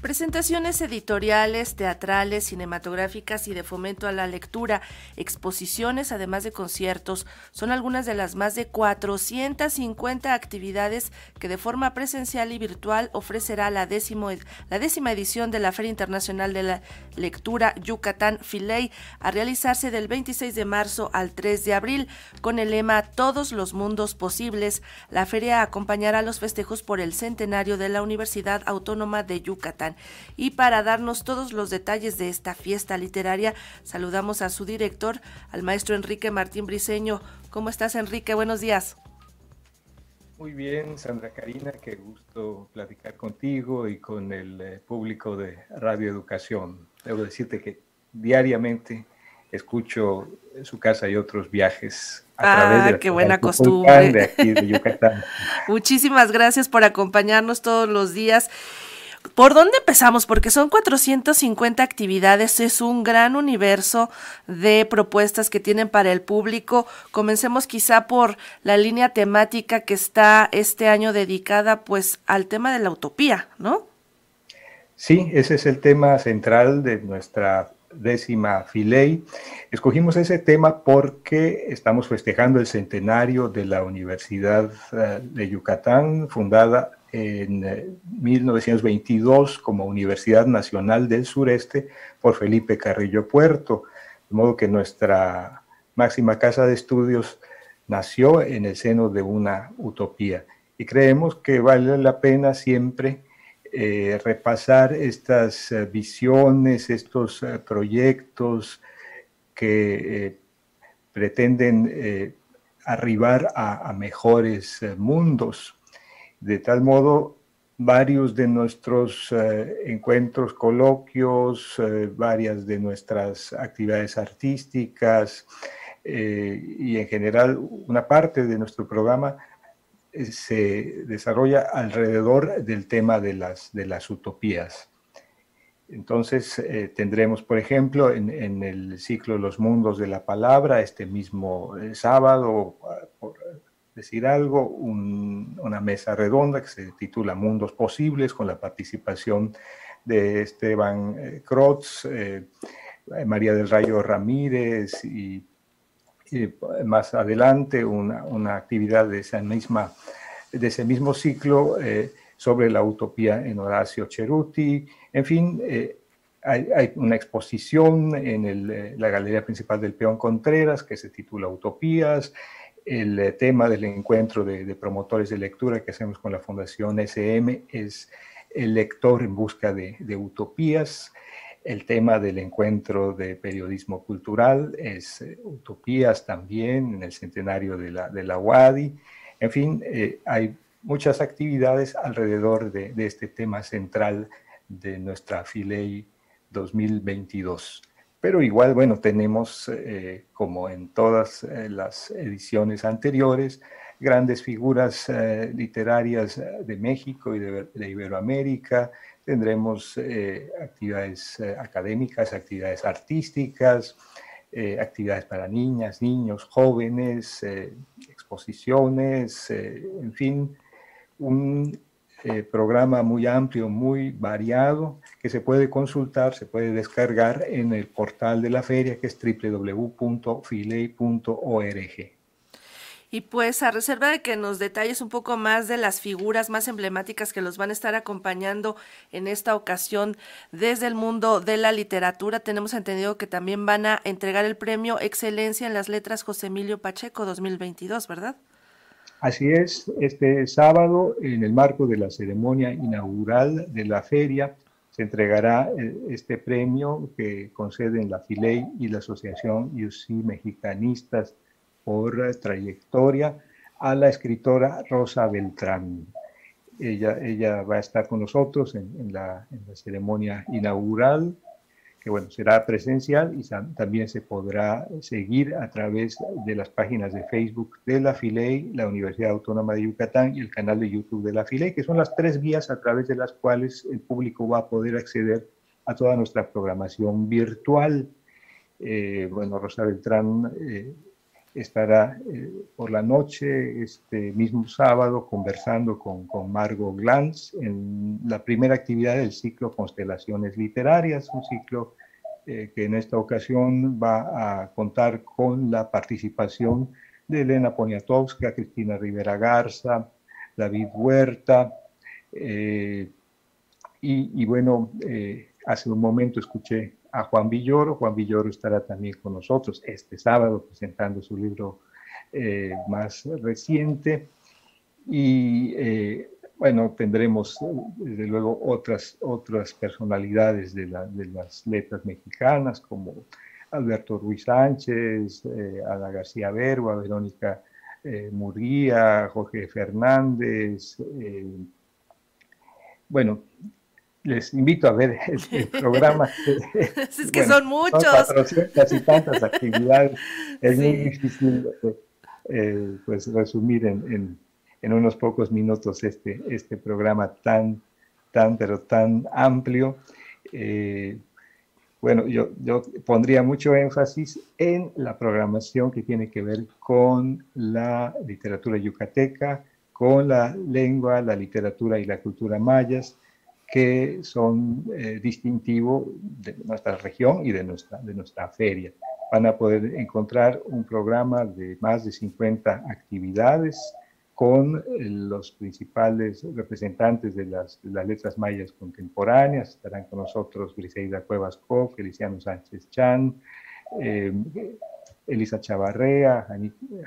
Presentaciones editoriales, teatrales, cinematográficas y de fomento a la lectura, exposiciones, además de conciertos, son algunas de las más de 450 actividades que de forma presencial y virtual ofrecerá la, décima edición de la Feria Internacional de la Lectura Yucatán Filey a realizarse del 26 de marzo al 3 de abril con el lema Todos los mundos posibles. La feria acompañará los festejos por el centenario de la Universidad Autónoma de Yucatán. Y para darnos todos los detalles de esta fiesta literaria, saludamos a su director, al maestro Enrique Martín Briceño. ¿Cómo estás, Enrique? Buenos días. Muy bien, Sandra Karina, qué gusto platicar contigo y con el eh, público de Radio Educación. Debo decirte que diariamente escucho su casa y otros viajes a través de qué buena costumbre. De aquí de Yucatán. Muchísimas gracias por acompañarnos todos los días. ¿Por dónde empezamos? Porque son 450 actividades, es un gran universo de propuestas que tienen para el público. Comencemos quizá por la línea temática que está este año dedicada pues al tema de la utopía, ¿no? Sí, ese es el tema central de nuestra décima Filey. Escogimos ese tema porque estamos festejando el centenario de la Universidad eh, de Yucatán, fundada en 1922 eh, como Universidad Nacional del Sureste por Felipe Carrillo Puerto, de modo que nuestra máxima casa de estudios nació en el seno de una utopía. Y creemos que vale la pena siempre eh, repasar estas eh, visiones, estos proyectos que pretenden arribar a mejores mundos de tal modo, varios de nuestros eh, encuentros, coloquios, eh, varias de nuestras actividades artísticas eh, y en general una parte de nuestro programa se desarrolla alrededor del tema de las, de las utopías. Entonces tendremos, por ejemplo, en, en, el ciclo Los Mundos de la Palabra, este mismo sábado, por decir algo, una mesa redonda que se titula Mundos Posibles con la participación de Esteban eh, Crotz, eh, María del Rayo Ramírez y, más adelante una, actividad de, misma, de ese mismo ciclo eh, sobre la utopía en Horacio Cheruti. En fin, hay, una exposición en la galería principal del Peón Contreras que se titula Utopías el eh, tema del encuentro de, promotores de lectura que hacemos con la Fundación SM es el lector en busca de, utopías. El tema del encuentro de periodismo cultural es eh, utopías también en el centenario de la, de la UADI. En fin, eh, hay muchas actividades alrededor de, de, este tema central de nuestra Filey 2022. Pero igual, bueno, tenemos, eh, como en todas eh, las ediciones anteriores, grandes figuras eh, literarias de México y de, Iberoamérica. Tendremos actividades académicas, actividades artísticas, actividades para niñas, niños, jóvenes, exposiciones, en fin, un eh, programa muy amplio, muy variado, que se puede consultar, se puede descargar en el portal de la feria, que es www.filey.org. Y pues a reserva de que nos detalles un poco más de las figuras más emblemáticas que los van a estar acompañando en esta ocasión desde el mundo de la literatura, tenemos entendido que también van a entregar el premio Excelencia en las Letras José Emilio Pacheco 2022, ¿verdad? Así es, este sábado, en el marco de la ceremonia inaugural de la feria, se entregará eh, este premio que conceden la FILEI y la Asociación UC Mexicanistas por trayectoria a la escritora Rosa Beltrán. Ella, ella va a estar con nosotros en la, en la ceremonia inaugural que bueno, será presencial y también se podrá seguir a través de las páginas de Facebook de la FILEI, la Universidad Autónoma de Yucatán y el canal de YouTube de la FILEI, que son las tres vías a través de las cuales el público va a poder acceder a toda nuestra programación virtual. Eh, bueno, Rosa Beltrán eh, estará eh, por la noche, este mismo sábado, conversando con, con Margot Glantz en la primera actividad del ciclo Constelaciones Literarias, un ciclo eh, que en esta ocasión va a contar con la participación de Elena Poniatowska, Cristina Rivera Garza, David Huerta, eh, y, y, bueno, hace un momento escuché a Juan Villoro. Juan Villoro estará también con nosotros este sábado presentando su libro eh, más reciente. Y eh, bueno, tendremos desde luego otras, otras personalidades de, las letras mexicanas como Alberto Ruiz Sánchez, eh, Ada García Berba, Verónica Murguía, Jorge Fernández. bueno, les invito a ver el, programa. es que son muchos. Son y tantas actividades. Es muy difícil eh, pues resumir en, en, unos pocos minutos este, este programa tan, tan, pero tan amplio. Eh, bueno, yo, yo pondría mucho énfasis en la programación que tiene que ver con la literatura yucateca, con la lengua, la literatura y la cultura mayas, que son eh, distintivos de nuestra región y de nuestra, de nuestra feria. Van a poder encontrar un programa de más de 50 actividades con eh, los principales representantes de las, las letras mayas contemporáneas. Estarán con nosotros Griselda Cuevas Koff, Feliciano Sánchez Chan, eh, Elisa Chavarrea,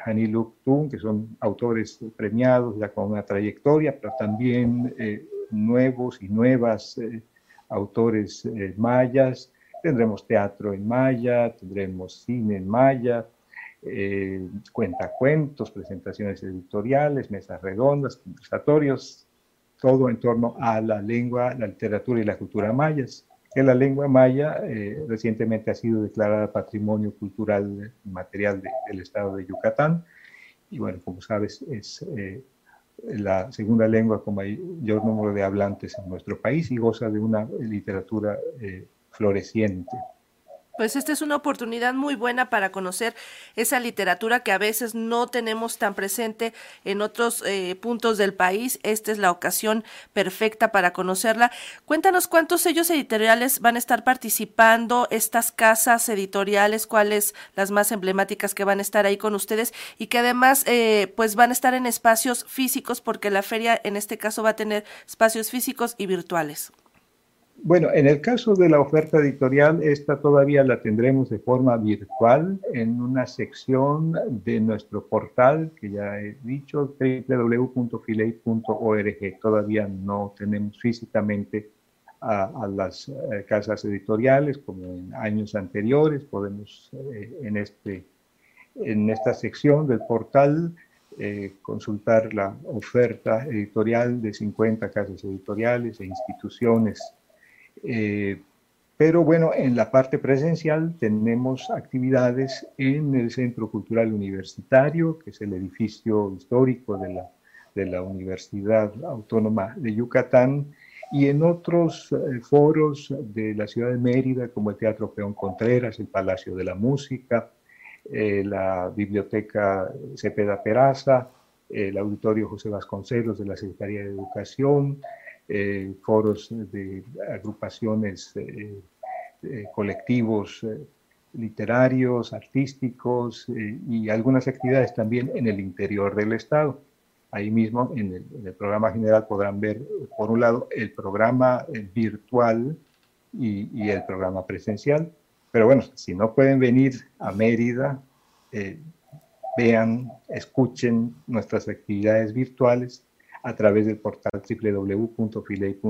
Jani Tun, que son autores premiados ya con una trayectoria, pero también nuevos y nuevas eh, autores eh, mayas, tendremos teatro en maya, tendremos cine en maya, eh, cuentacuentos, presentaciones editoriales, mesas redondas, conversatorios, todo en torno a la lengua, la literatura y la cultura mayas. Que la lengua maya recientemente ha sido declarada Patrimonio Cultural Material del Estado de Yucatán y bueno, como sabes, es la segunda lengua con mayor número de hablantes en nuestro país y goza de una literatura eh, floreciente. Pues esta es una oportunidad muy buena para conocer esa literatura que a veces no tenemos tan presente en otros eh, puntos del país. Esta es la ocasión perfecta para conocerla. Cuéntanos cuántos sellos editoriales van a estar participando, estas casas editoriales, cuáles las más emblemáticas que van a estar ahí con ustedes y que además eh, pues van a estar en espacios físicos porque la feria en este caso va a tener espacios físicos y virtuales. Bueno, en el caso de la oferta editorial, esta todavía la tendremos de forma virtual en una sección de nuestro portal, que ya he dicho, www.filey.org. Todavía no tenemos físicamente a, las eh, casas editoriales como en años anteriores. Podemos eh, en, este, en esta sección del portal eh, consultar la oferta editorial de 50 casas editoriales e instituciones eh, pero bueno, en la parte presencial tenemos actividades en el Centro Cultural Universitario, que es el edificio histórico de la, Universidad Autónoma de Yucatán, y en otros eh, foros de la ciudad de Mérida, como el Teatro Peón Contreras, el Palacio de la Música, eh, la Biblioteca Cepeda Peraza, el Auditorio José Vasconcelos de la Secretaría de Educación, eh, foros de agrupaciones, eh, eh, colectivos literarios, artísticos y algunas actividades también en el interior del Estado. Ahí mismo en el, programa general podrán ver, por un lado, el programa virtual y, y, el programa presencial. Pero bueno, si no pueden venir a Mérida, vean, escuchen nuestras actividades virtuales a través del portal www.filey.org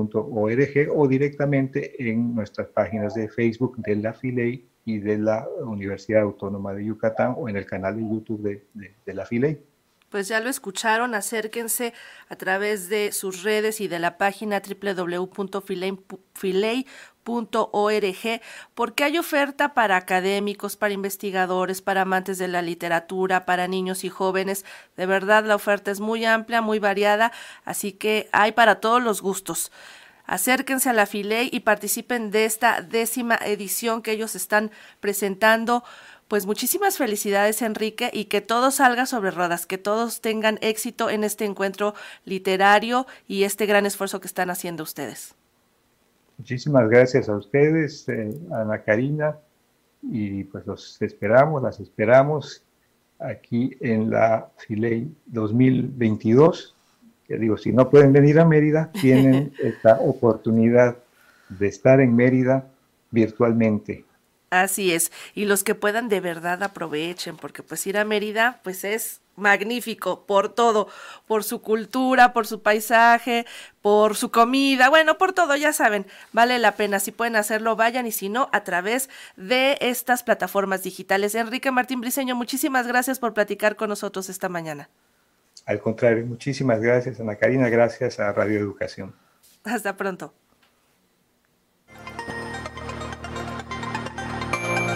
o directamente en nuestras páginas de Facebook de la Filey y de la Universidad Autónoma de Yucatán o en el canal de YouTube de, de la Filey. Pues ya lo escucharon, acérquense a través de sus redes y de la página www.filey.org, porque hay oferta para académicos, para investigadores, para amantes de la literatura, para niños y jóvenes. De verdad, la oferta es muy amplia, muy variada, así que hay para todos los gustos. acérquense a la Filey y participen de esta décima edición que ellos están presentando. Pues muchísimas felicidades Enrique y que todo salga sobre rodas, que todos tengan éxito en este encuentro literario y este gran esfuerzo que están haciendo ustedes. Muchísimas gracias a ustedes, eh, Ana Karina, y pues los esperamos, las esperamos aquí en la Filey 2022. Que digo, si no pueden venir a Mérida, tienen esta oportunidad de estar en Mérida virtualmente. Así es, y los que puedan de verdad aprovechen, porque pues ir a Mérida pues es magnífico por todo, por su cultura, por su paisaje, por su comida, bueno, por todo, ya saben, vale la pena, si pueden hacerlo, vayan y si no, a través de estas plataformas digitales. Enrique Martín Briceño, muchísimas gracias por platicar con nosotros esta mañana. Al contrario, muchísimas gracias, Ana Karina, gracias a Radio Educación. Hasta pronto.